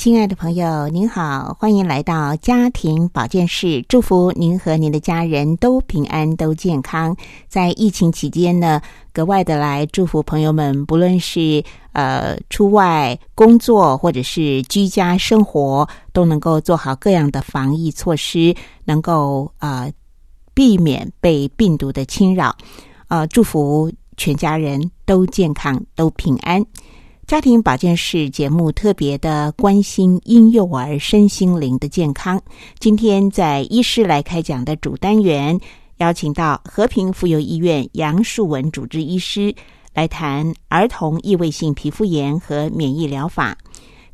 亲爱的朋友，您好，欢迎来到家庭保健室。祝福您和您的家人都平安、都健康。在疫情期间呢，格外的来祝福朋友们，不论是呃出外工作或者是居家生活，都能够做好各样的防疫措施，能够呃避免被病毒的侵扰。呃，祝福全家人都健康、都平安。家庭保健室节目特别的关心婴幼儿身心灵的健康。今天在医师来开讲的主单元，邀请到和平妇幼医院杨树文主治医师来谈儿童异位性皮肤炎和免疫疗法。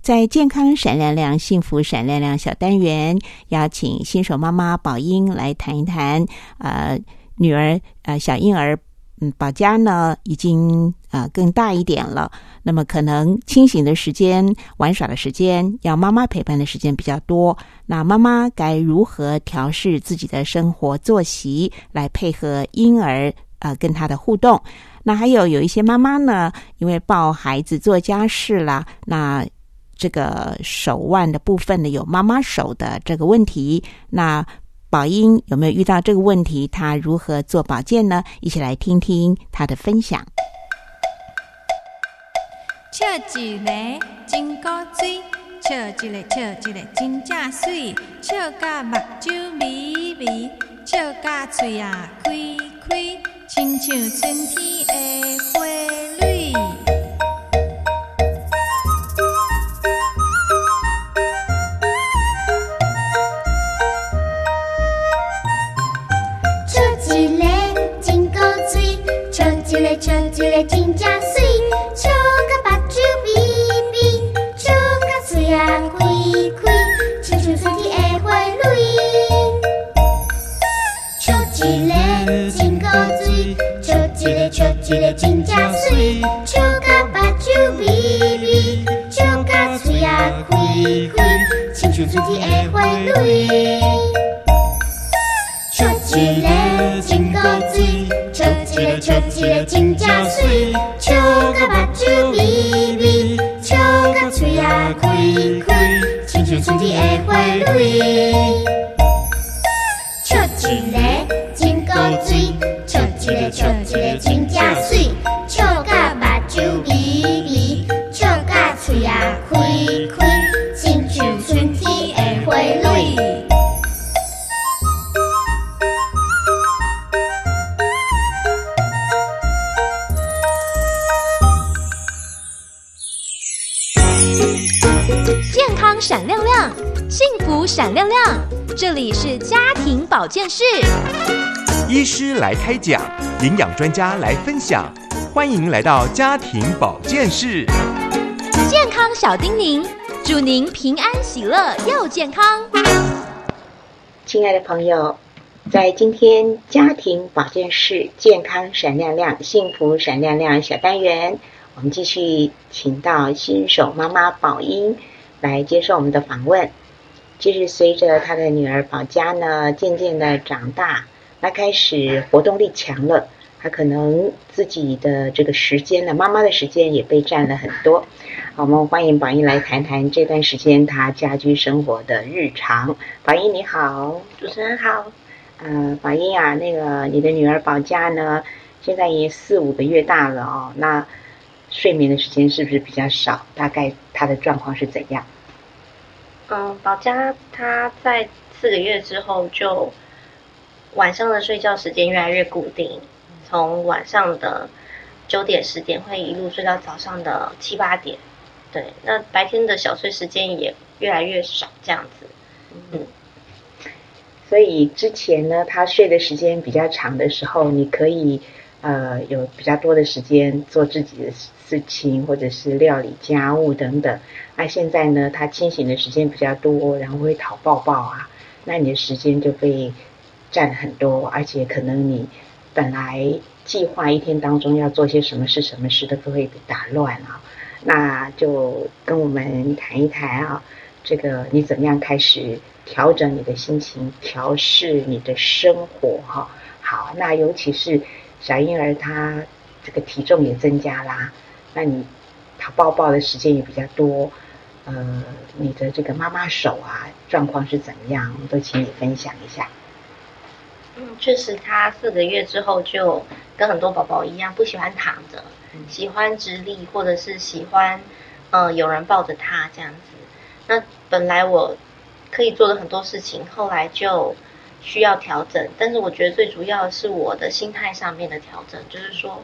在健康闪亮亮、幸福闪亮亮小单元，邀请新手妈妈宝英来谈一谈。呃，女儿呃小婴儿。嗯，宝佳呢已经啊更大一点了，那么可能清醒的时间、玩耍的时间，要妈妈陪伴的时间比较多。那妈妈该如何调试自己的生活作息，来配合婴儿啊跟他的互动？那还有有一些妈妈呢，因为抱孩子做家事啦，那这个手腕的部分呢有妈妈手的这个问题，那。宝英有没有遇到这个问题？他如何做保健呢？一起来听听他的分享。笑一个真古锥，笑一个笑一个真正水，笑到目睭微微，笑到嘴啊开开，亲像春天的花蕊。笑一个真正水，一个笑一个真正水，笑甲目睭微微，笑甲嘴啊开开，亲像春天的花蕊。笑一个真古锥。一个笑一个真正水，笑甲目睭微微，笑甲嘴啊开开，亲像春天的花蕊。笑一个真古锥，一个笑一个真正水，笑甲目睭微微，笑甲嘴啊开开，亲像春天的花蕊。闪亮亮，幸福闪亮亮。这里是家庭保健室，医师来开讲，营养专家来分享，欢迎来到家庭保健室。健康小叮咛，祝您平安喜乐又健康。亲爱的朋友，在今天家庭保健室健康闪亮亮、幸福闪亮亮小单元，我们继续请到新手妈妈宝英。来接受我们的访问。就是随着他的女儿宝佳呢，渐渐的长大，那开始活动力强了，他可能自己的这个时间呢，妈妈的时间也被占了很多。好，我们欢迎宝英来谈谈这段时间他家居生活的日常。宝英你好，主持人好。呃，宝英啊，那个你的女儿宝佳呢，现在也四五个月大了哦，那睡眠的时间是不是比较少？大概她的状况是怎样？嗯，宝佳她在四个月之后就晚上的睡觉时间越来越固定，从晚上的九点十点会一路睡到早上的七八点，对，那白天的小睡时间也越来越少，这样子，嗯，所以之前呢，他睡的时间比较长的时候，你可以呃有比较多的时间做自己的事情，或者是料理家务等等。那现在呢，他清醒的时间比较多，然后会讨抱抱啊，那你的时间就被占很多，而且可能你本来计划一天当中要做些什么事、什么事都会被打乱啊。那就跟我们谈一谈啊，这个你怎么样开始调整你的心情，调试你的生活哈？好，那尤其是小婴儿他这个体重也增加啦，那你他抱抱的时间也比较多，呃，你的这个妈妈手啊状况是怎么样？都请你分享一下。嗯，确实，他四个月之后就跟很多宝宝一样，不喜欢躺着。喜欢直立，或者是喜欢，呃，有人抱着他这样子。那本来我可以做的很多事情，后来就需要调整。但是我觉得最主要的是我的心态上面的调整，就是说，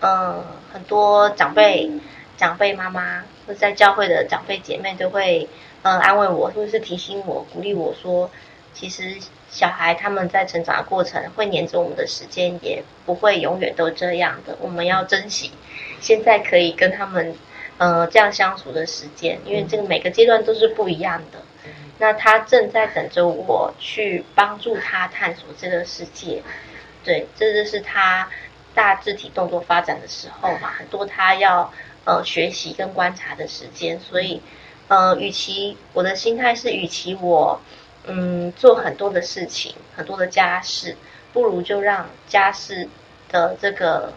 嗯，很多长辈、长辈妈妈或在教会的长辈姐妹都会，嗯，安慰我，或者是提醒我、鼓励我说。其实小孩他们在成长的过程会黏着我们的时间也不会永远都这样的，我们要珍惜现在可以跟他们呃这样相处的时间，因为这个每个阶段都是不一样的。那他正在等着我去帮助他探索这个世界，对，这就是他大肢体动作发展的时候嘛，很多他要呃学习跟观察的时间，所以呃，与其我的心态是，与其我。嗯，做很多的事情，很多的家事，不如就让家事的这个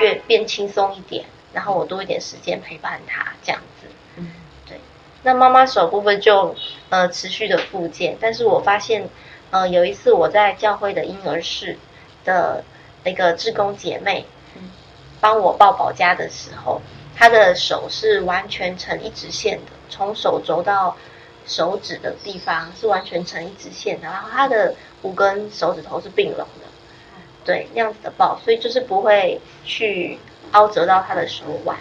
越变轻松一点，然后我多一点时间陪伴他，这样子。嗯，对。那妈妈手部分就呃持续的复健，但是我发现呃有一次我在教会的婴儿室的那个志工姐妹，帮我抱宝家的时候，她的手是完全成一直线的，从手肘到。手指的地方是完全成一直线的，然后它的五根手指头是并拢的，对，那样子的抱，所以就是不会去凹折到他的手腕，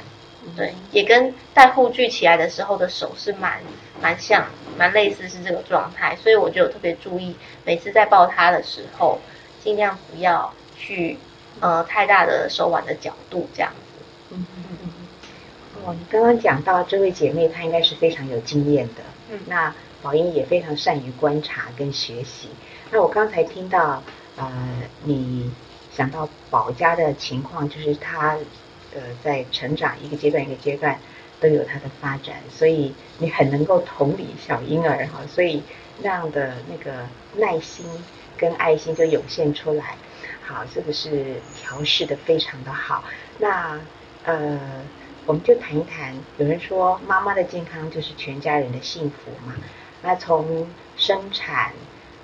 对，也跟戴护具起来的时候的手是蛮蛮像，蛮类似是这个状态，所以我就特别注意，每次在抱他的时候，尽量不要去呃太大的手腕的角度这样子。嗯嗯嗯。哦，你刚刚讲到这位姐妹，她应该是非常有经验的。那宝英也非常善于观察跟学习。那我刚才听到，呃，你想到宝家的情况，就是他，呃，在成长一个阶段一个阶段都有他的发展，所以你很能够同理小婴儿哈，所以那样的那个耐心跟爱心就涌现出来。好，这个是调试的非常的好。那呃。我们就谈一谈，有人说妈妈的健康就是全家人的幸福嘛。那从生产，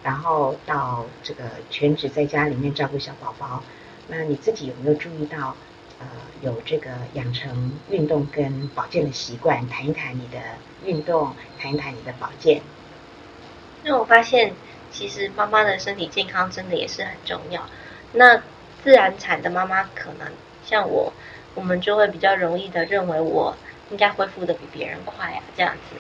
然后到这个全职在家里面照顾小宝宝，那你自己有没有注意到，呃，有这个养成运动跟保健的习惯？谈一谈你的运动，谈一谈你的保健。那我发现，其实妈妈的身体健康真的也是很重要。那自然产的妈妈可能像我。我们就会比较容易的认为我应该恢复的比别人快啊，这样子。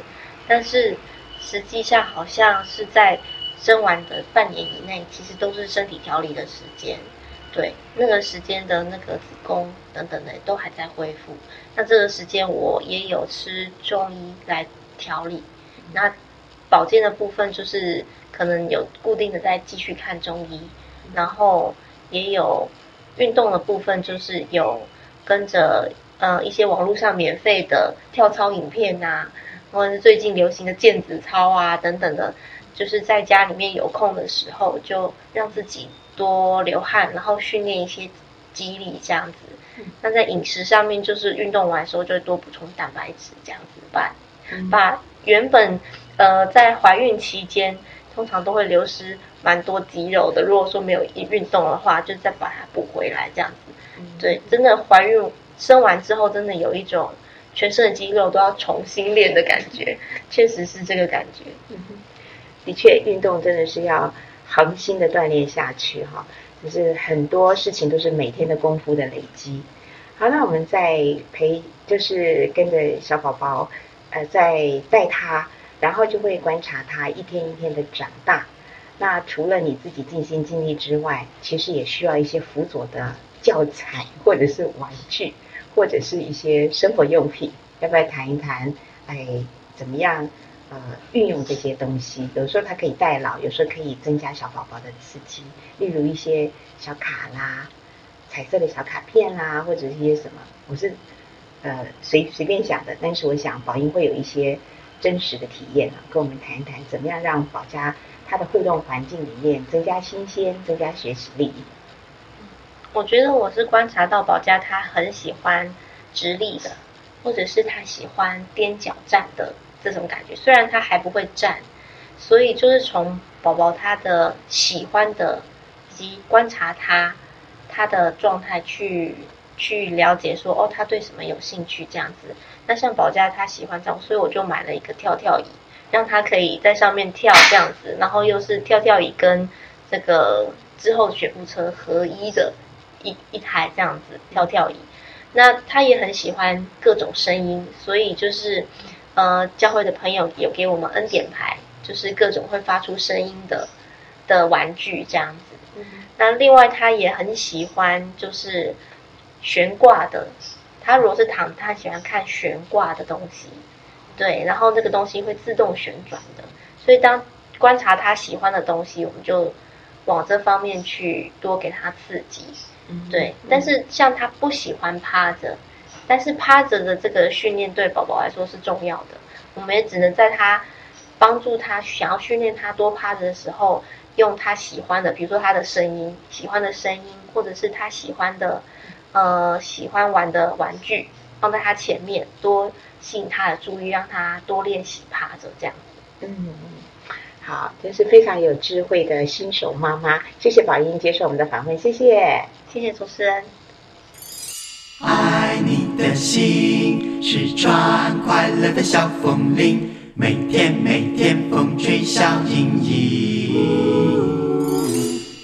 但是实际上好像是在生完的半年以内，其实都是身体调理的时间。对，那个时间的那个子宫等等的都还在恢复。那这个时间我也有吃中医来调理。那保健的部分就是可能有固定的在继续看中医，然后也有运动的部分就是有。跟着呃一些网络上免费的跳操影片呐，或者是最近流行的毽子操啊等等的，就是在家里面有空的时候，就让自己多流汗，然后训练一些肌力这样子。那在饮食上面，就是运动完的时候就多补充蛋白质这样子把把原本呃在怀孕期间通常都会流失蛮多肌肉的，如果说没有运动的话，就再把它补回来这样子。对，真的怀孕生完之后，真的有一种全身的肌肉都要重新练的感觉，确实是这个感觉。的确，运动真的是要恒心的锻炼下去哈，就是很多事情都是每天的功夫的累积。好，那我们在陪，就是跟着小宝宝，呃，在带他，然后就会观察他一天一天的长大。那除了你自己尽心尽力之外，其实也需要一些辅佐的。教材，或者是玩具，或者是一些生活用品，要不要谈一谈？哎，怎么样？呃，运用这些东西，有时候它可以代劳，有时候可以增加小宝宝的刺激。例如一些小卡啦，彩色的小卡片啦，或者一些什么，我是呃随随便想的。但是我想宝英会有一些真实的体验啊，跟我们谈一谈，怎么样让宝家它的互动环境里面增加新鲜，增加学习力。我觉得我是观察到宝家他很喜欢直立的，或者是他喜欢踮脚站的。这种感觉，虽然他还不会站，所以就是从宝宝他的喜欢的以及观察他他的状态去去了解说哦，他对什么有兴趣这样子。那像宝家他喜欢这样，所以我就买了一个跳跳椅，让他可以在上面跳这样子，然后又是跳跳椅跟这个之后学步车合一的一一台这样子跳跳椅。那他也很喜欢各种声音，所以就是。呃，教会的朋友有给我们恩典牌，就是各种会发出声音的的玩具这样子。那另外他也很喜欢就是悬挂的，他如果是躺，他喜欢看悬挂的东西，对，然后那个东西会自动旋转的。所以当观察他喜欢的东西，我们就往这方面去多给他刺激，对。但是像他不喜欢趴着。但是趴着的这个训练对宝宝来说是重要的，我们也只能在他帮助他想要训练他多趴着的时候，用他喜欢的，比如说他的声音，喜欢的声音，或者是他喜欢的，呃，喜欢玩的玩具，放在他前面，多吸引他的注意，让他多练习趴着这样子。嗯，好，真是非常有智慧的新手妈妈，谢谢宝英接受我们的访问，谢谢，谢谢主持人。爱你的心是串快乐的小风铃，每天每天风吹笑盈盈，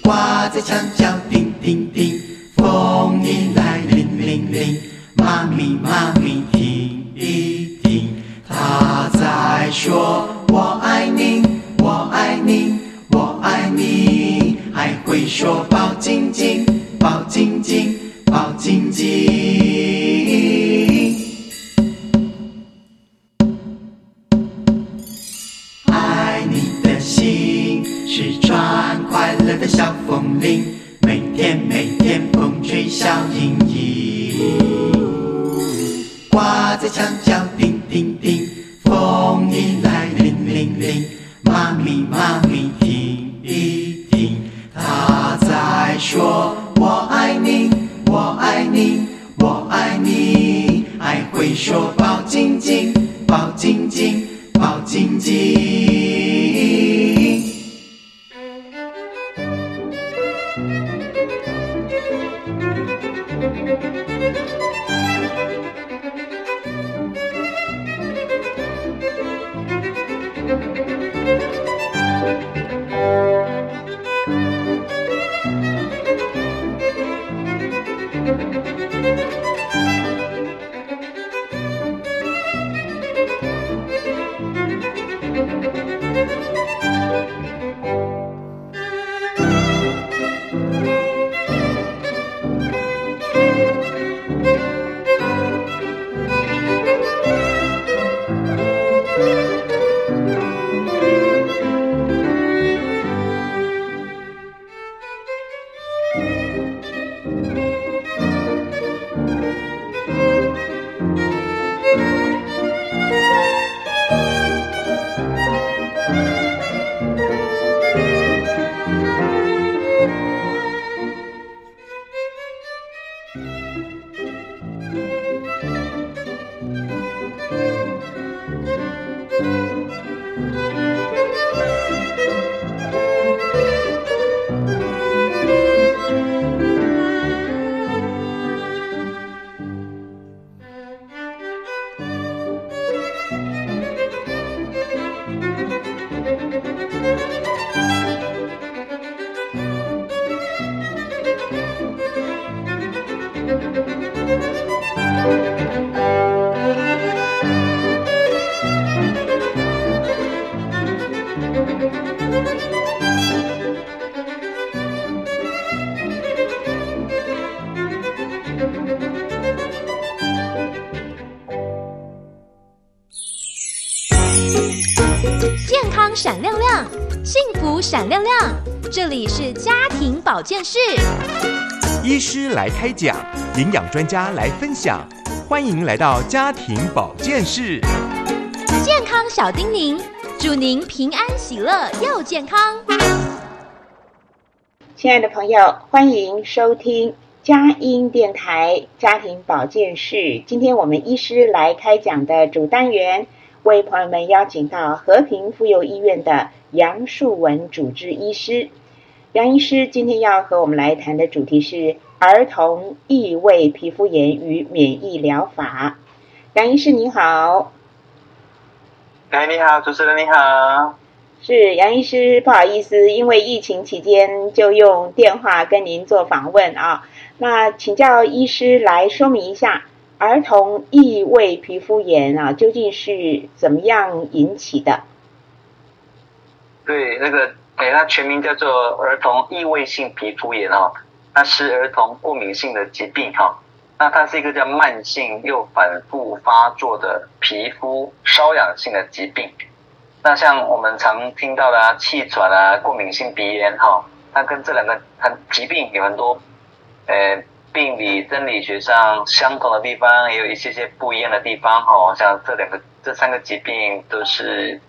挂在墙角叮叮叮，保健室。医师来开讲，营养专家来分享，欢迎来到家庭保健室。健康小叮咛，祝您平安喜乐又健康。亲爱的朋友，欢迎收听佳音电台家庭保健室。今天我们医师来开讲的主单元，为朋友们邀请到和平妇幼医院的杨树文主治医师。杨医师今天要和我们来谈的主题是儿童异位皮肤炎与免疫疗法。杨医师您好，哎，你好，主持人你好。是杨医师，不好意思，因为疫情期间就用电话跟您做访问啊。那请教医师来说明一下，儿童异位皮肤炎啊究竟是怎么样引起的？对，那个，哎，它全名叫做儿童异位性皮肤炎哦，它是儿童过敏性的疾病哈。那它是一个叫慢性又反复发作的皮肤瘙痒性的疾病。那像我们常听到的啊，气喘啊，过敏性鼻炎哈，它跟这两个它疾病有很多，呃，病理生理学上相同的地方，也有一些些不一样的地方哈。像这两个这三个疾病都是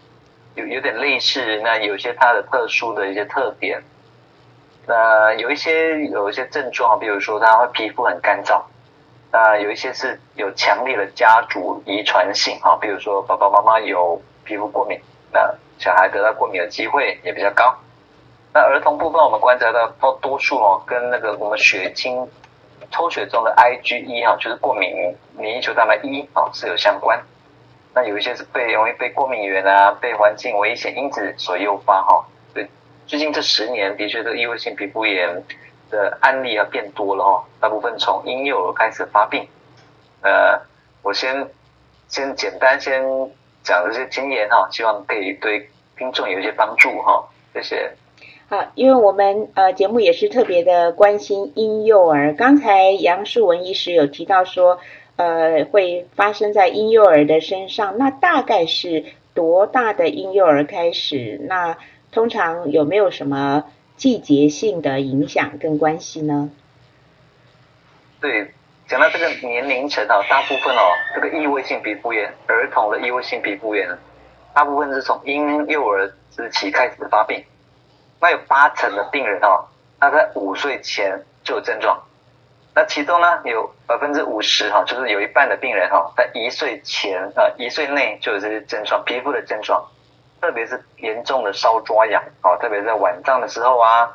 有有点类似，那有些它的特殊的一些特点。那有一些有一些症状，比如说它会皮肤很干燥。那有一些是有强烈的家族遗传性哈，比如说爸爸妈妈有皮肤过敏，那小孩得到过敏的机会也比较高。那儿童部分我们观察到，多多数哦跟那个我们血清抽血中的 IgE 哈，就是过敏免疫球蛋白一哦是有相关。那有一些是被容易被过敏源啊、被环境危险因子所诱发哈。对，最近这十年的确这异位性皮肤炎。的案例啊变多了哦，大部分从婴幼儿开始发病。呃，我先先简单先讲这些经验哈，希望可以对听众有一些帮助哈。谢谢。好，因为我们呃节目也是特别的关心婴幼儿。刚才杨树文医师有提到说，呃，会发生在婴幼儿的身上。那大概是多大的婴幼儿开始？那通常有没有什么？季节性的影响跟关系呢？对，讲到这个年龄层哦，大部分哦，这个异位性皮肤炎，儿童的异位性皮肤炎，大部分是从婴幼儿时期开始发病。那有八成的病人哦，他在五岁前就有症状。那其中呢，有百分之五十哈，就是有一半的病人哈，在一岁前呃一岁内就有这些症状，皮肤的症状。特别是严重的烧抓痒哦，特别在晚上的时候啊，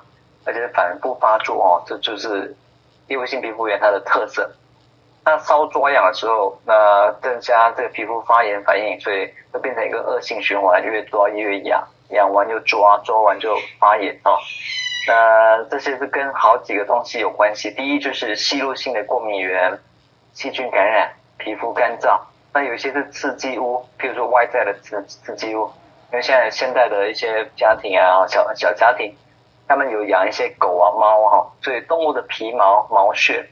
而且反复发作哦，这就是异位性皮肤炎它的特色。那烧抓痒的时候，那增加这个皮肤发炎反应，所以会变成一个恶性循环，越抓越痒，痒完就抓，抓完就发炎哦。那这些是跟好几个东西有关系。第一就是吸入性的过敏源，细菌感染，皮肤干燥。那有一些是刺激物，譬如说外在的刺刺激物。因为现在现在的一些家庭啊，小小家庭，他们有养一些狗啊、猫啊，所以动物的皮毛、毛屑，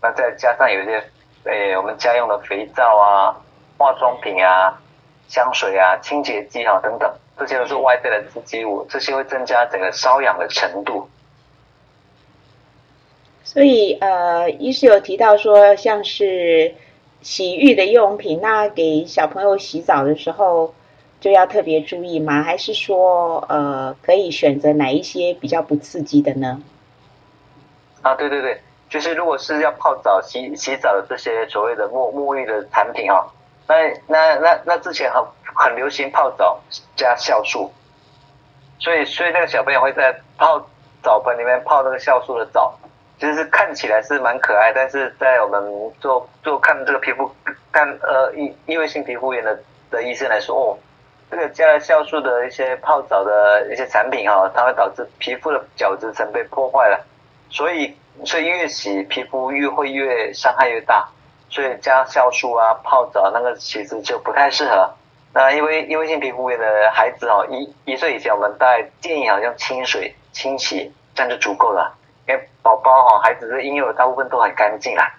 那再加上有一些，诶，我们家用的肥皂啊、化妆品啊、香水啊、清洁剂啊等等，这些都是外在的刺激物，这些会增加整个瘙痒的程度。所以呃，医师有提到说，像是洗浴的用品，那给小朋友洗澡的时候。就要特别注意吗？还是说，呃，可以选择哪一些比较不刺激的呢？啊，对对对，就是如果是要泡澡、洗洗澡的这些所谓的沐沐浴的产品啊，那那那那之前很很流行泡澡加酵素，所以所以那个小朋友会在泡澡盆里面泡那个酵素的澡，就是看起来是蛮可爱，但是在我们做做看这个皮肤看呃异异位性皮肤炎的的医生来说，哦。这个加了酵素的一些泡澡的一些产品哈，它会导致皮肤的角质层被破坏了，所以所以越洗皮肤越会越伤害越大，所以加酵素啊泡澡那个其实就不太适合。那因为因为性皮肤炎的孩子哦，一一岁以前我们大概建议好像清水清洗，这样就足够了。因为宝宝哈孩子的婴幼儿大部分都很干净啦。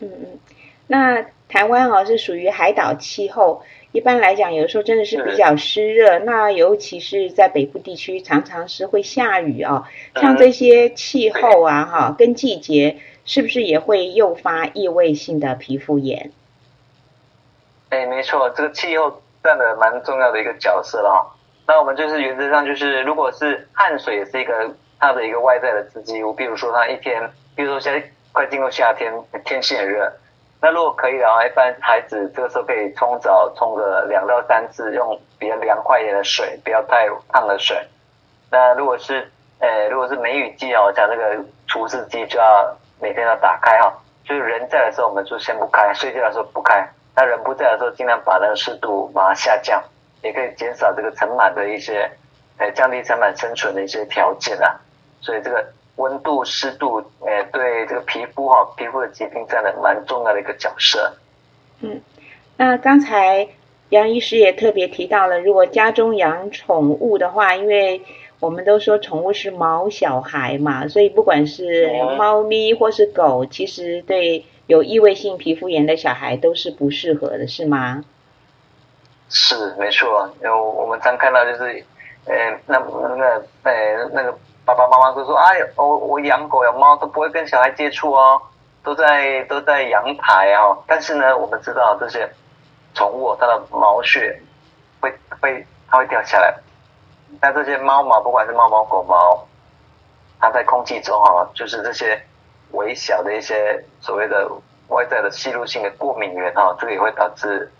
嗯嗯，那。台湾哦是属于海岛气候，一般来讲，有时候真的是比较湿热。那尤其是在北部地区，常常是会下雨哦。像这些气候啊，哈，跟季节是不是也会诱发异位性的皮肤炎？哎，没错，这个气候占了蛮重要的一个角色了。那我们就是原则上就是，如果是汗水也是一个它的一个外在的刺激物，比如说它一天，比如说现在快进入夏天，天气很热。那如果可以的话，一般孩子这个时候可以冲澡，冲个两到三次，用比较凉快一点的水，不要太烫的水。那如果是，呃，如果是梅雨季哦，像那个除湿机就要每天要打开哈，就是人在的时候我们就先不开，睡觉的时候不开。那人不在的时候，尽量把那个湿度把它下降，也可以减少这个尘螨的一些，呃，降低尘螨生存的一些条件啊。所以这个。温度、湿度，诶，对这个皮肤哈，皮肤的疾病占了蛮重要的一个角色。嗯，那刚才杨医师也特别提到了，如果家中养宠物的话，因为我们都说宠物是毛小孩嘛，所以不管是猫咪或是狗，其实对有异位性皮肤炎的小孩都是不适合的，是吗？是，没错，因为我们常看到就是，呃，那那个，呃，那个。爸爸妈妈都说：“哎，我我养狗养猫都不会跟小孩接触哦，都在都在阳台哦。但是呢，我们知道这些宠物它的毛屑会会它会掉下来。那这些猫毛，不管是猫毛狗毛，它在空气中啊，就是这些微小的一些所谓的外在的吸入性的过敏源啊，这个也会导致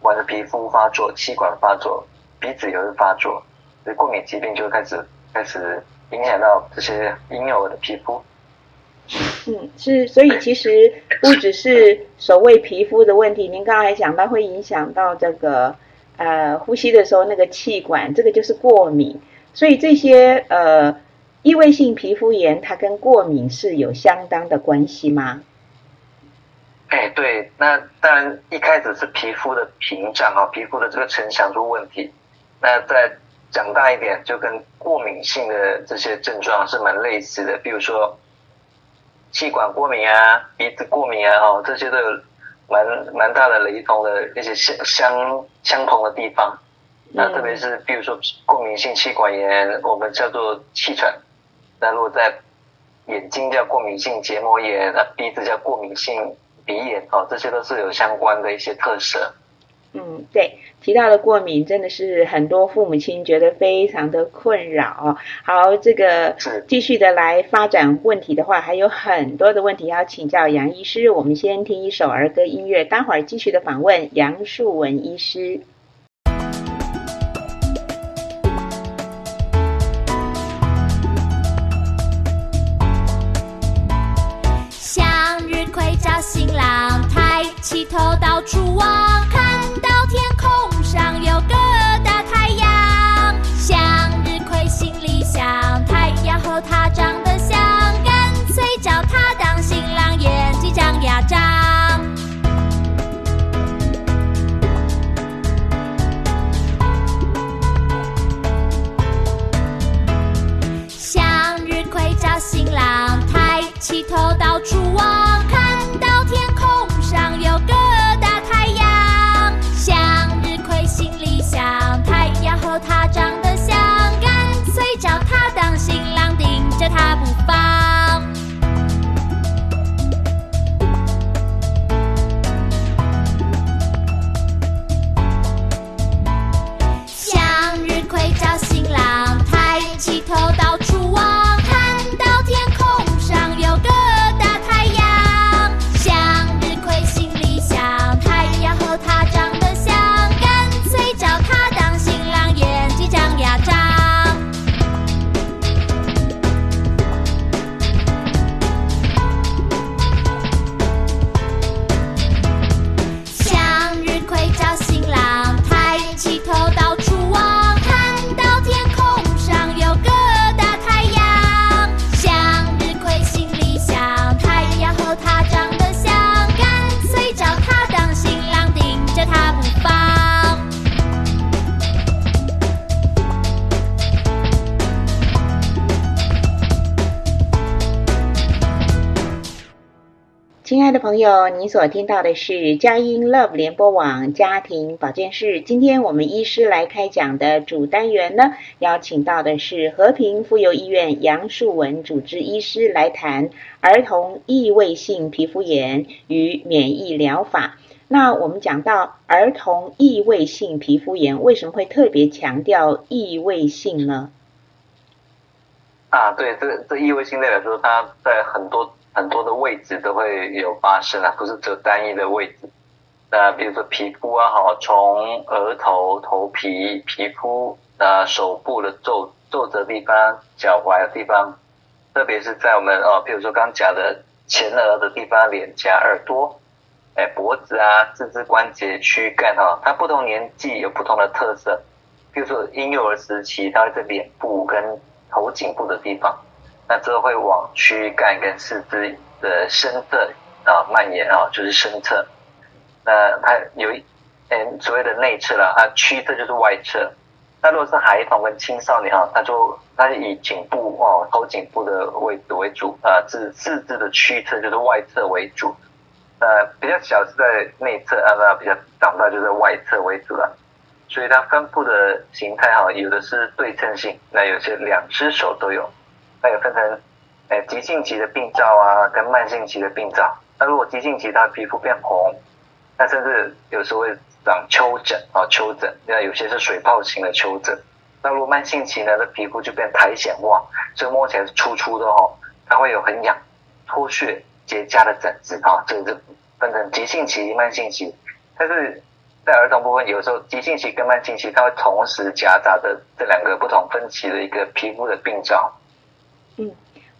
我的皮肤发作、气管发作、鼻子也会发作，所以过敏疾病就开始开始。”影响到这些婴幼儿的皮肤。嗯，是，所以其实不只是所谓皮肤的问题，您刚刚还讲到会影响到这个呃呼吸的时候那个气管，这个就是过敏。所以这些呃异位性皮肤炎，它跟过敏是有相当的关系吗？哎，对，那当然一开始是皮肤的屏障啊，皮肤的这个城墙出问题，那在。长大一点，就跟过敏性的这些症状是蛮类似的，比如说气管过敏啊、鼻子过敏啊，哦，这些都有蛮蛮大的雷同的一些相相相同的地方。那特别是比如说过敏性气管炎，我们叫做气喘；那如果在眼睛叫过敏性结膜炎，那鼻子叫过敏性鼻炎，哦，这些都是有相关的一些特色。嗯，对，提到了过敏，真的是很多父母亲觉得非常的困扰。好，这个继续的来发展问题的话，还有很多的问题要请教杨医师。我们先听一首儿歌音乐，待会儿继续的访问杨树文医师。bufar. 朋友，你所听到的是佳音 Love 联播网家庭保健室。今天我们医师来开讲的主单元呢，邀请到的是和平妇幼医院杨树文主治医师来谈儿童异位性皮肤炎与免疫疗法。那我们讲到儿童异位性皮肤炎，为什么会特别强调异位性呢？啊，对，这个这异位性代表说它在很多很多的位置都会有发生啊，不是只有单一的位置。那比如说皮肤啊，哈，从额头、头皮、皮肤啊，手部的皱皱褶地方、脚踝的地方，特别是在我们哦，比如说刚讲的前额的地方、脸颊、耳朵。哎，脖子啊，四肢关节、躯干哈，它不同年纪有不同的特色。比如说婴幼儿时期，它会在脸部跟头颈部的地方，那之后会往躯干跟四肢的深侧啊蔓延啊，就是深侧。那它有一嗯所谓的内侧了啊，躯侧就是外侧。那如果是孩童跟青少年哈，它就他就以颈部哦头颈部的位置为主啊，是四肢的躯侧就是外侧为主。呃，比较小是在内侧，啊，那比较长大就在外侧为主了。所以它分布的形态哈，有的是对称性，那有些两只手都有。那也分成，呃，急性期的病灶啊，跟慢性期的病灶。那如果急性期，它皮肤变红，那甚至有时候会长丘疹啊，丘疹。那有些是水泡型的丘疹。那如果慢性期呢，那皮肤就变苔藓旺，所以摸起来是粗粗的哦，它会有很痒、脱屑。结痂的疹子啊，这个是分成急性期、慢性期。但是在儿童部分，有时候急性期跟慢性期，它会同时夹杂着这两个不同分期的一个皮肤的病灶。嗯，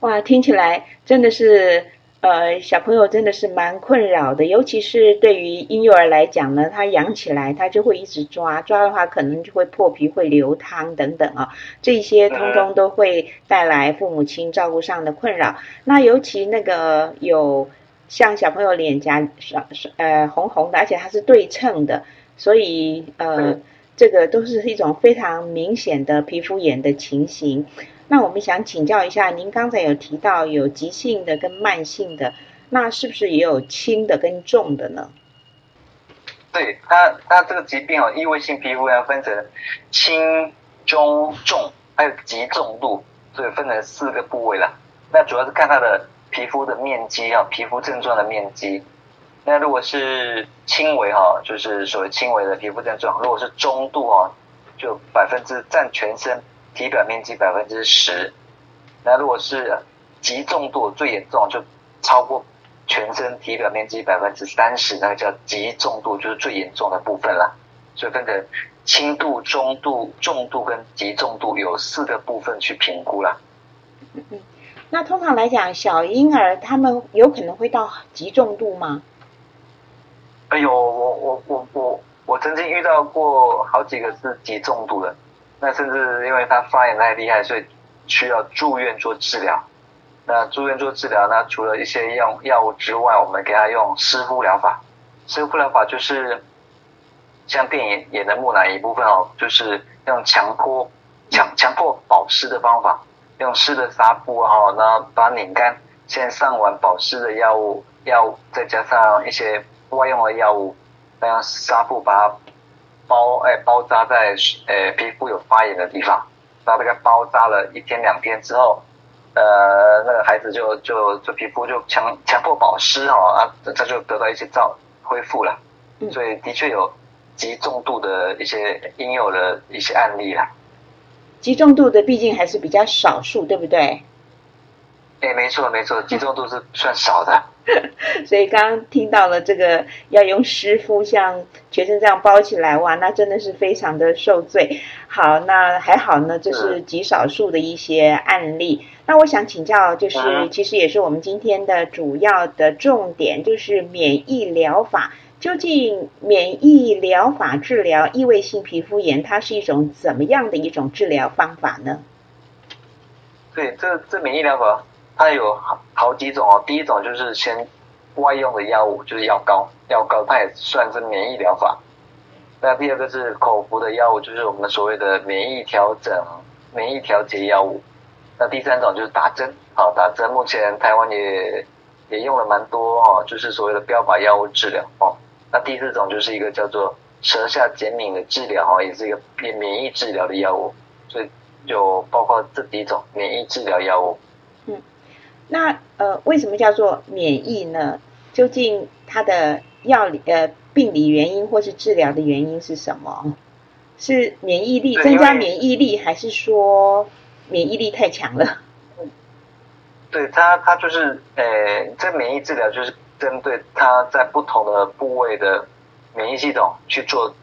哇，听起来真的是。呃，小朋友真的是蛮困扰的，尤其是对于婴幼儿来讲呢，他养起来他就会一直抓，抓的话可能就会破皮、会流汤等等啊，这些通通都会带来父母亲照顾上的困扰。那尤其那个有像小朋友脸颊呃红红的，而且它是对称的，所以呃这个都是一种非常明显的皮肤炎的情形。那我们想请教一下，您刚才有提到有急性的跟慢性的，那是不是也有轻的跟重的呢？对，它它这个疾病哦，异位性皮肤要分成轻、中、重，还有极重度，所以分成四个部位了。那主要是看它的皮肤的面积啊，皮肤症状的面积。那如果是轻微哈，就是所谓轻微的皮肤症状；如果是中度啊，就百分之占全身。体表面积百分之十，那如果是极重度最严重，就超过全身体表面积百分之三十，那个叫极重度，就是最严重的部分了。所以分成轻度、中度、重度跟极重度，有四个部分去评估了。嗯，那通常来讲，小婴儿他们有可能会到极重度吗？哎呦，我我我我我曾经遇到过好几个是极重度的。那甚至因为他发炎太厉害，所以需要住院做治疗。那住院做治疗呢，除了一些药药物之外，我们给他用湿敷疗法。湿敷疗法就是像电影演的木乃伊部分哦，就是用强迫强强迫保湿的方法，用湿的纱布哈，然后把拧干，先上完保湿的药物，药物再加上一些外用的药物，再用纱布把它。包哎包扎在呃皮肤有发炎的地方，然后这个包扎了一天两天之后，呃那个孩子就就就皮肤就强强迫保湿哦啊，他就得到一些照恢复了，所以的确有极重度的一些应有的一些案例了。极重度的毕竟还是比较少数，对不对？哎，没错没错，集中度是算少的。所以刚刚听到了这个要用湿敷，像全身这样包起来，哇，那真的是非常的受罪。好，那还好呢，这是极少数的一些案例。那我想请教，就是其实也是我们今天的主要的重点，就是免疫疗法。究竟免疫疗法治疗异位性皮肤炎，它是一种怎么样的一种治疗方法呢？对，这这免疫疗法。它有好好几种哦，第一种就是先外用的药物，就是药膏，药膏它也算是免疫疗法。那第二个是口服的药物，就是我们所谓的免疫调整、免疫调节药物。那第三种就是打针，好打针，目前台湾也也用了蛮多哦，就是所谓的标靶药物治疗哦。那第四种就是一个叫做舌下减敏的治疗哦，也是一个免免疫治疗的药物，所以就包括这几种免疫治疗药物。那呃，为什么叫做免疫呢？究竟它的药理呃病理原因或是治疗的原因是什么？是免疫力增加免疫力，还是说免疫力太强了？对它，它就是呃，这免疫治疗就是针对它在不同的部位的免疫系统去做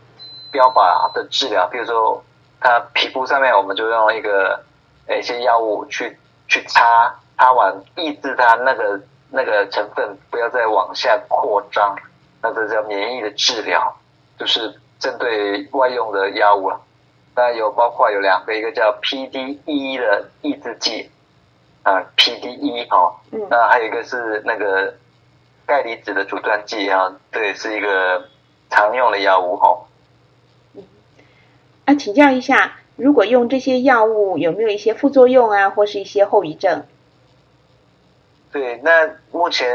标靶的治疗。比如说，它皮肤上面我们就用一个呃一些药物去去擦，擦完抑制它那个那个成分不要再往下扩张，那这叫免疫的治疗，就是针对外用的药物了。那有包括有两个，一个叫 PDE 的抑制剂，啊 PDE 哦，嗯那还有一个是那个钙离子的阻断剂啊，这也是一个常用的药物哦。啊，请教一下，如果用这些药物，有没有一些副作用啊，或是一些后遗症？对，那目前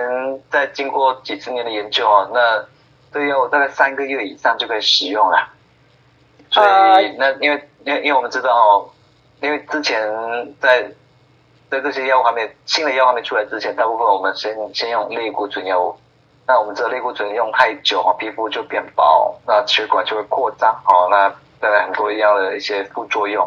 在经过几十年的研究哦，那这药物大概三个月以上就可以使用了。所呃以那因为因为因为我们知道哦，因为之前在在这些药物还没新的药物还没出来之前，大部分我们先先用类固醇药物。那我们知道类固醇用太久哦，皮肤就变薄，那血管就会扩张哦，那带来很多一样的一些副作用。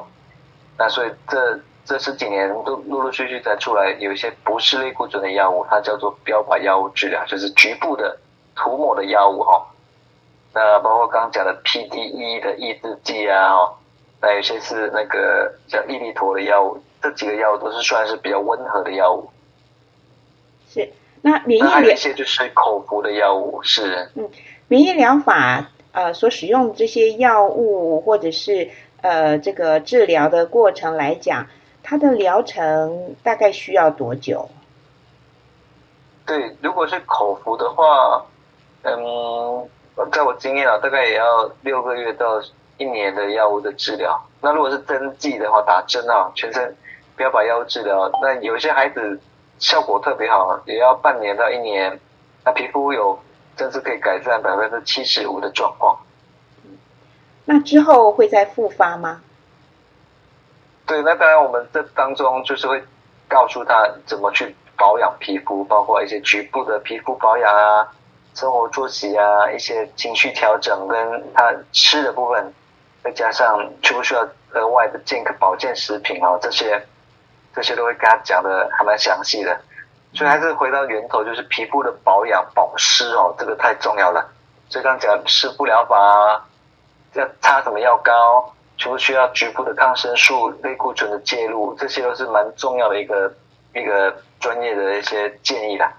那所以这这十几年都陆陆续续才出来有一些不是类固醇的药物，它叫做标靶药物治疗，就是局部的涂抹的药物哈、那包括刚刚讲的 PDE 的抑制剂啊，哦，那有些是那个叫益力妥的药物，这几个药物都是算是比较温和的药物。是那免疫那还有一些就是口服的药物，是嗯免疫疗法呃所使用的这些药物或者是呃这个治疗的过程来讲，它的疗程大概需要多久？对，如果是口服的话，嗯，在我经验啊，大概也要六个月到一年的药物的治疗。那如果是针剂的话，打针啊，全身不要把药物治疗，那有一些孩子效果特别好，也要半年到一年，那皮肤有甚至可以改善百分之七十五的状况。那之后会再复发吗？对，那当然我们这当中就是会告诉他怎么去保养皮肤，包括一些局部的皮肤保养啊、生活作息啊、一些情绪调整跟他吃的部分，再加上需不需要额外的健康保健食品啊，这些这些都会跟他讲的还蛮详细的。所以还是回到源头，就是皮肤的保养保湿哦，这个太重要了。所以刚讲湿敷疗法啊，要擦什么药膏，需不需要局部的抗生素、类固醇的介入，这些都是蛮重要的一个一个专业的一些建议啦。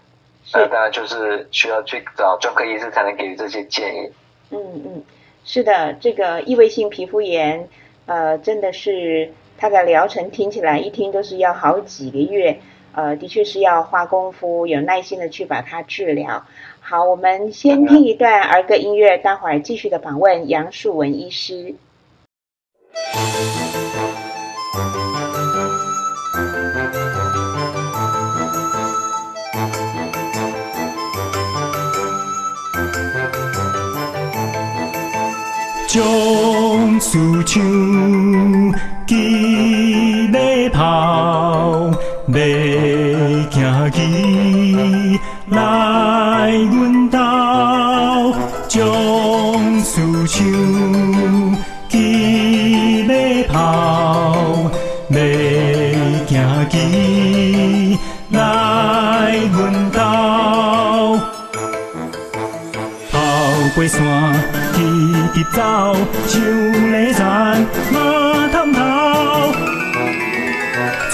那当然就是需要去找专科医师才能给予这些建议。嗯嗯，是的，这个异位性皮肤炎，呃，真的是它的疗程听起来一听都是要好几个月，呃，的确是要花功夫、有耐心的去把它治疗。好，我们先听一段儿歌音乐，待会儿继续的访问杨树文医师。将思想记咧抛，要行去来阮兜。过山，直直走，像咧田马探头，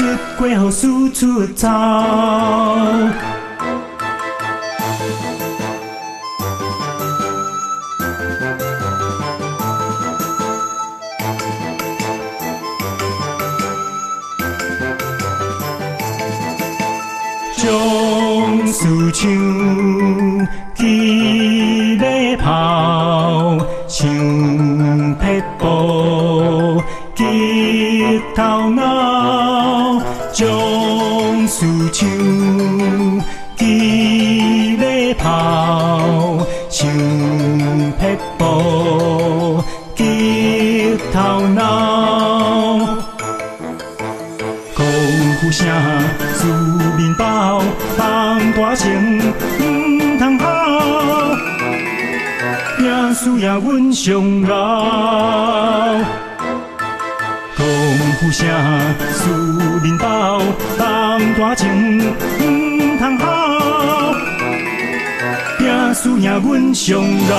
一过雨输出草。将思想上老。功夫声使面斗，重大情唔通好，拼输赢阮上老。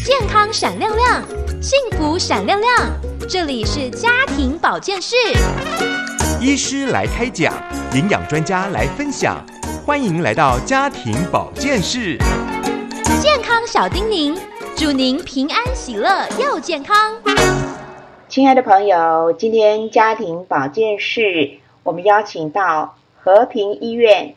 健康闪亮亮，幸福闪亮亮。这里是家庭保健室，医师来开讲，营养专家来分享，欢迎来到家庭保健室。健康小叮咛，祝您平安喜乐又健康。亲爱的朋友，今天家庭保健室我们邀请到和平医院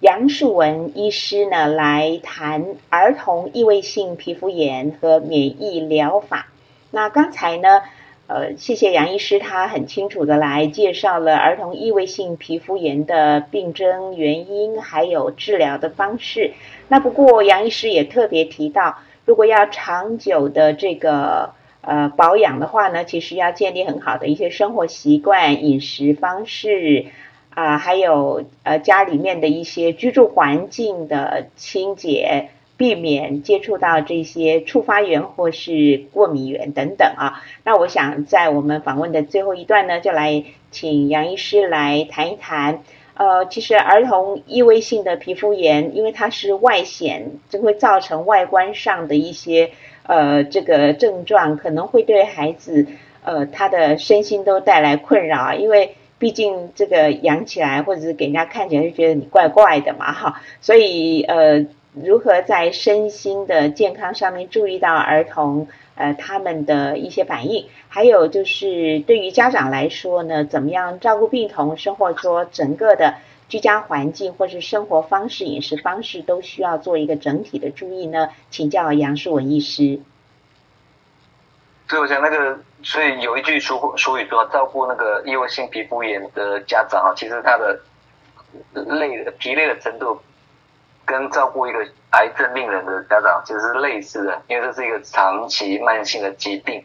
杨树文医师呢来谈儿童异位性皮肤炎和免疫疗法。那刚才呢，呃，谢谢杨医师，他很清楚的来介绍了儿童异位性皮肤炎的病症、原因，还有治疗的方式。那不过杨医师也特别提到，如果要长久的这个呃保养的话呢，其实要建立很好的一些生活习惯、饮食方式啊、还有呃家里面的一些居住环境的清洁。避免接触到这些触发源或是过敏源等等啊。那我想在我们访问的最后一段呢，就来请杨医师来谈一谈。呃，其实儿童异位性的皮肤炎，因为它是外显，就会造成外观上的一些呃这个症状，可能会对孩子呃他的身心都带来困扰，因为。毕竟这个养起来，或者是给人家看起来就觉得你怪怪的嘛，哈，所以呃，如何在身心的健康上面注意到儿童呃他们的一些反应，还有就是对于家长来说呢，怎么样照顾病童，生活说整个的居家环境或是生活方式、饮食方式都需要做一个整体的注意呢？请教杨树文医师。对我想那个，所以有一句俗俗语说，照顾那个异位性皮肤炎的家长啊，其实他的累的疲累的程度，跟照顾一个癌症病人的家长其实是类似的，因为这是一个长期慢性的疾病。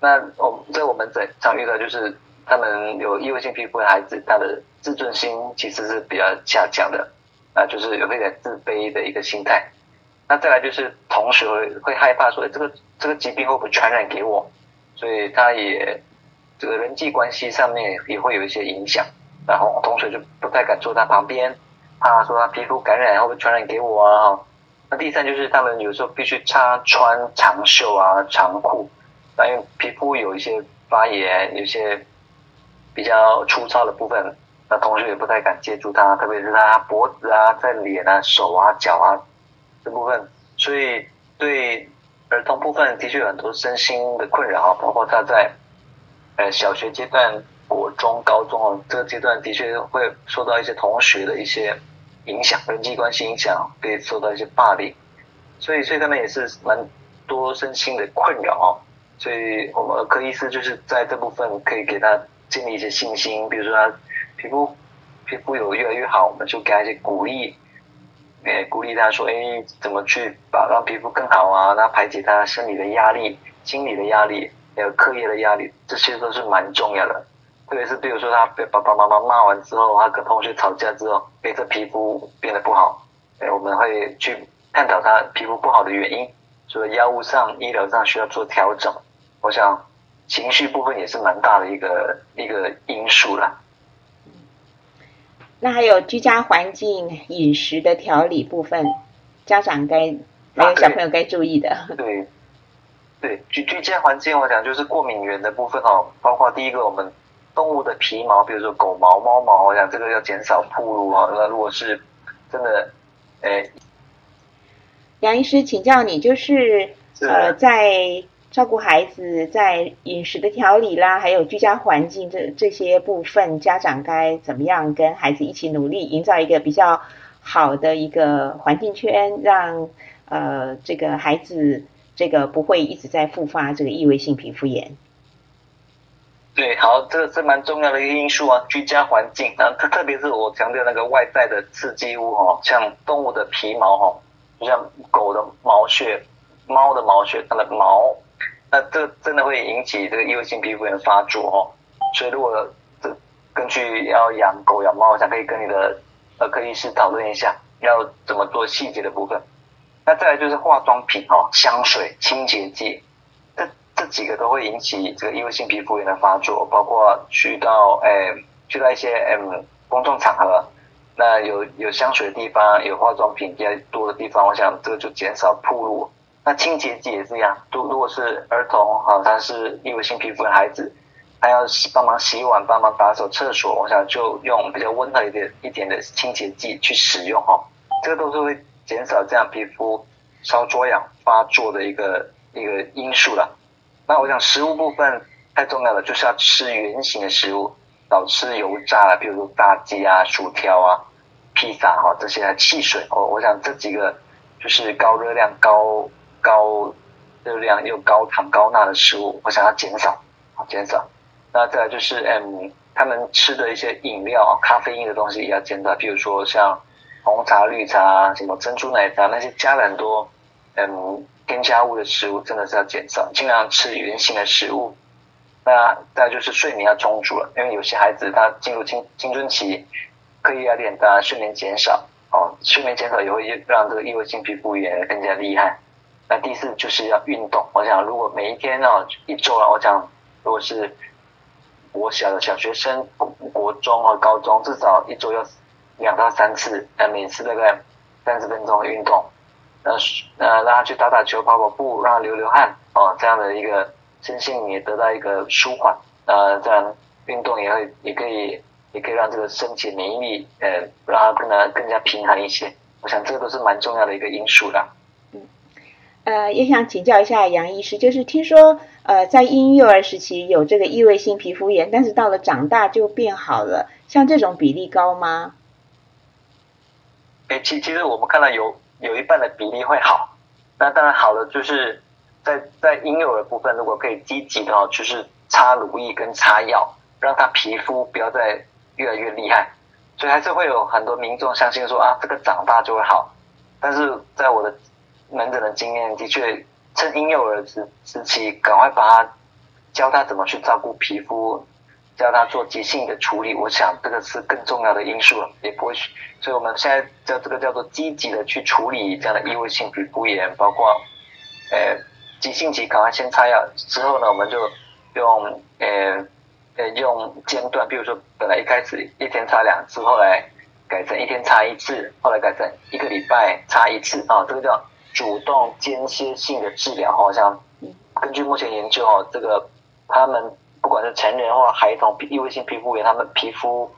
那我在我们在常遇到就是他们有异位性皮肤的孩子，他的自尊心其实是比较下降的，啊，就是有一点自卑的一个心态。那再来就是同学会会害怕说这个这个疾病会不会传染给我，所以他也这个人际关系上面也会有一些影响，然后同学就不太敢坐他旁边，怕说他皮肤感染会不会传染给我啊？那第三就是他们有时候必须插穿长袖啊长裤，那因为皮肤有一些发炎，有些比较粗糙的部分，那同学也不太敢接触他，特别是他脖子啊、在脸啊、手啊、脚啊。这部分，所以对儿童部分的确有很多身心的困扰，包括他在呃小学阶段、国中、高中哦这个阶段，的确会受到一些同学的一些影响，人际关系影响，被受到一些霸凌，所以所以他们也是蛮多身心的困扰。所以我们儿科医师就是在这部分可以给他建立一些信心，比如说他皮肤皮肤有越来越好，我们就给他一些鼓励。诶，鼓励他说：“诶，怎么去把让皮肤更好啊？那排解他生理的压力、心理的压力，还有课业的压力，这些都是蛮重要的。特别是比如说他被爸爸妈妈骂完之后，他跟同学吵架之后，诶，这皮肤变得不好，诶，我们会去探讨他皮肤不好的原因，所以药物上、医疗上需要做调整。我想情绪部分也是蛮大的一个一个因素啦。那还有居家环境、饮食的调理部分，家长该还有小朋友该注意的。对，对居居家环境，我讲就是过敏源的部分哦，包括第一个我们动物的皮毛，比如说狗毛、猫毛，我讲这个要减少暴露哦。那如果是真的，诶，杨医师，请教你，就是呃，在照顾孩子，在饮食的调理啦，还有居家环境这这些部分，家长该怎么样跟孩子一起努力，营造一个比较好的一个环境圈，让呃这个孩子这个不会一直在复发这个异位性皮肤炎。对，好，这个是蛮重要的一个因素啊，居家环境，然后特特别是我强调那个外在的刺激物哦，像动物的皮毛哈，就像狗的毛屑、猫的毛屑，它的毛，那这真的会引起这个异位性皮肤炎发作哦。所以如果这根据要养狗养猫，我想可以跟你的呃科医师讨论一下，要怎么做细节的部分。那再来就是化妆品哦，香水、清洁剂。这这几个都会引起这个异位性皮肤炎的发作，包括去到诶去到一些嗯公众场合，那有有香水的地方，有化妆品比较多的地方，我想这个就减少铺路。那清洁剂也是一样，如如果是儿童哈，他是异位性皮肤的孩子，他要洗帮忙洗碗、帮忙打扫厕所，我想就用比较温和一点一点的清洁剂去使用哈，这个都是会减少这样皮肤烧灼痒发作的一个一个因素了。那我想食物部分太重要了，就是要吃圆形的食物，少吃油炸了，比如说炸鸡啊、薯条啊、披萨哈这些汽水。我我想这几个就是高热量、高高热量又高糖高钠的食物，我想要减少，减少。那再就是嗯，他们吃的一些饮料、咖啡因的东西也要减少，比如说像红茶、绿茶、什么珍珠奶茶那些加了很多嗯。添加物的食物真的是要减少，尽量吃原形的食物。那再就是睡眠要充足了，因为有些孩子他进入青青春期，课业压力大，睡眠减少哦，睡眠减少也会让这个异位性皮肤炎更加厉害。那第四就是要运动，我想如果每一天呢一周啊，我想如果是我小的小学生、国中和高中，至少一周要两到三次，呃，每次大概三十分钟的运动。呃，呃，让他去打打球、跑跑步，让他流流汗，哦，这样的一个身心也得到一个舒缓。呃，这样运动也会，也可以，也可以让这个身体免疫力，呃，让它更加更加平衡一些。我想这都是蛮重要的一个因素的。呃，也想请教一下杨医师，就是听说，呃，在婴幼儿时期有这个异位性皮肤炎，但是到了长大就变好了，像这种比例高吗？哎，其其实我们看到有。有一半的比例会好，那当然好的就是在在婴幼儿部分，如果可以积极的哦，就是擦乳液跟擦药，让他皮肤不要再越来越厉害。所以还是会有很多民众相信说啊，这个长大就会好。但是在我的门诊的经验，的确趁婴幼儿时时期，赶快把他教他怎么去照顾皮肤。教他做急性的处理，我想这个是更重要的因素了，也不会，所以我们现在叫这个叫做积极的去处理这样的异位性皮肤炎，包括，呃，急性期赶快先擦药，之后呢，我们就用呃呃用间断，比如说本来一开始一天擦两次，后来改成一天擦一次，后来改成一个礼拜擦一次啊，这个叫主动间歇性的治疗，好像根据目前研究哦，这个他们。不管是成人或孩童，异位性皮肤炎，他们皮肤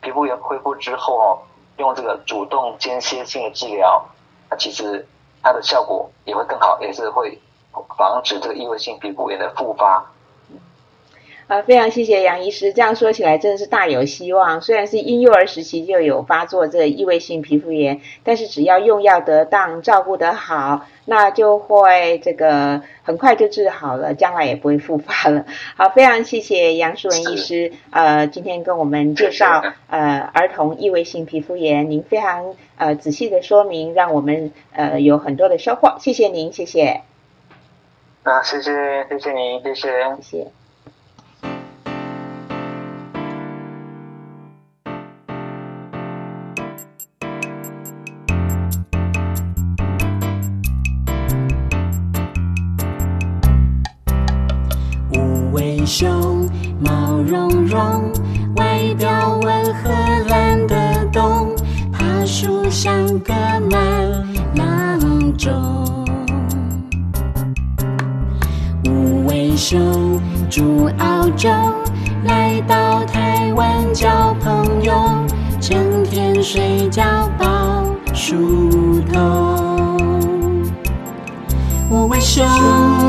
皮肤炎恢复之后哦，用这个主动间歇性的治疗，那其实它的效果也会更好，也是会防止这个异位性皮肤炎的复发。啊，非常谢谢杨医师。这样说起来，真的是大有希望。虽然是婴幼儿时期就有发作这个异位性皮肤炎，但是只要用药得当，照顾得好，那就会这个很快就治好了，将来也不会复发了。好，非常谢谢杨淑文医师，呃，今天跟我们介绍呃儿童异位性皮肤炎，您非常呃仔细的说明，让我们呃有很多的收获。谢谢您，谢谢。啊，谢谢，谢谢您，谢谢，谢谢。熊，毛茸茸，外表温和懒得动，爬树像个慢郎钟。五尾熊住澳洲，来到台湾交朋友，整天睡觉抱树头。五尾熊，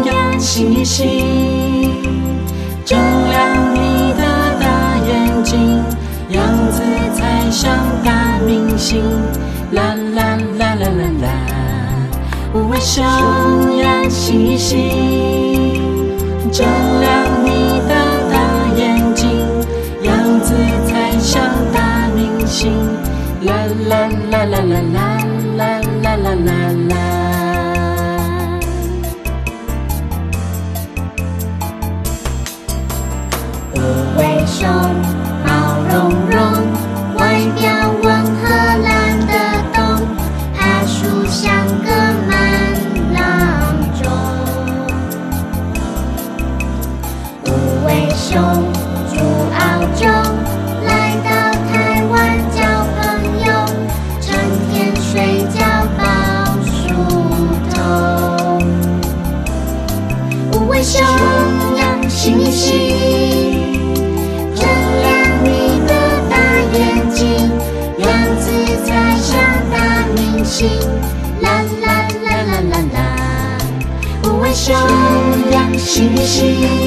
养起心。照亮你的大眼睛，样子才像大明星。啦啦啦啦啦啦，我想要星星。照亮你的大眼睛，样子才像大明星。啦啦啦啦啦啦。星星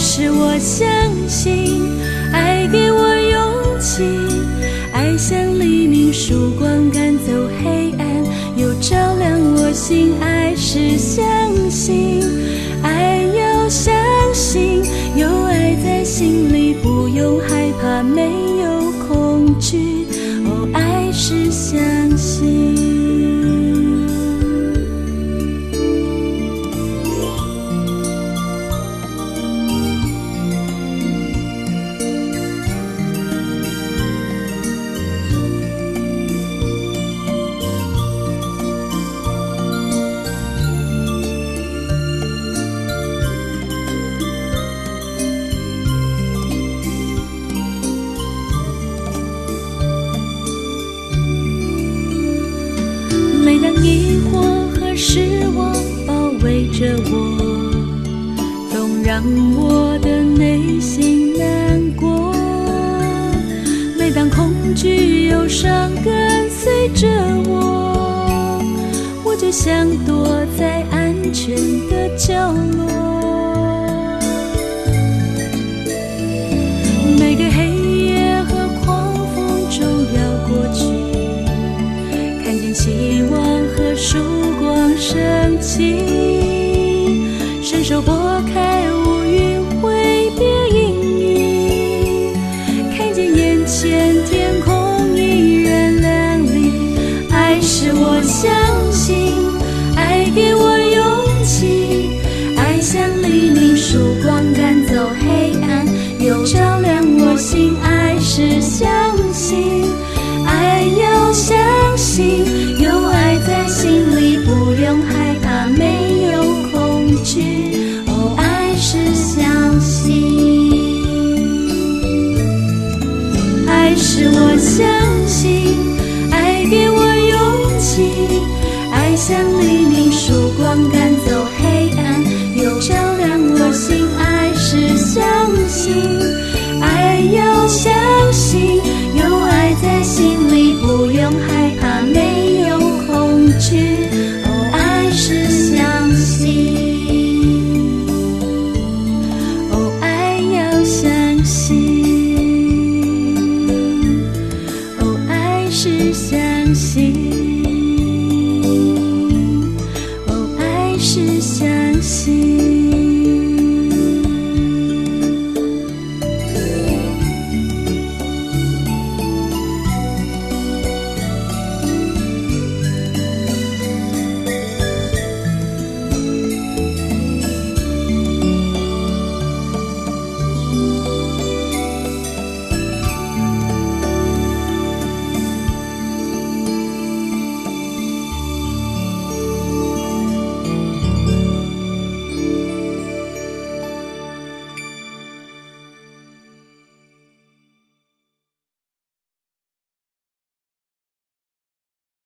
是我相信，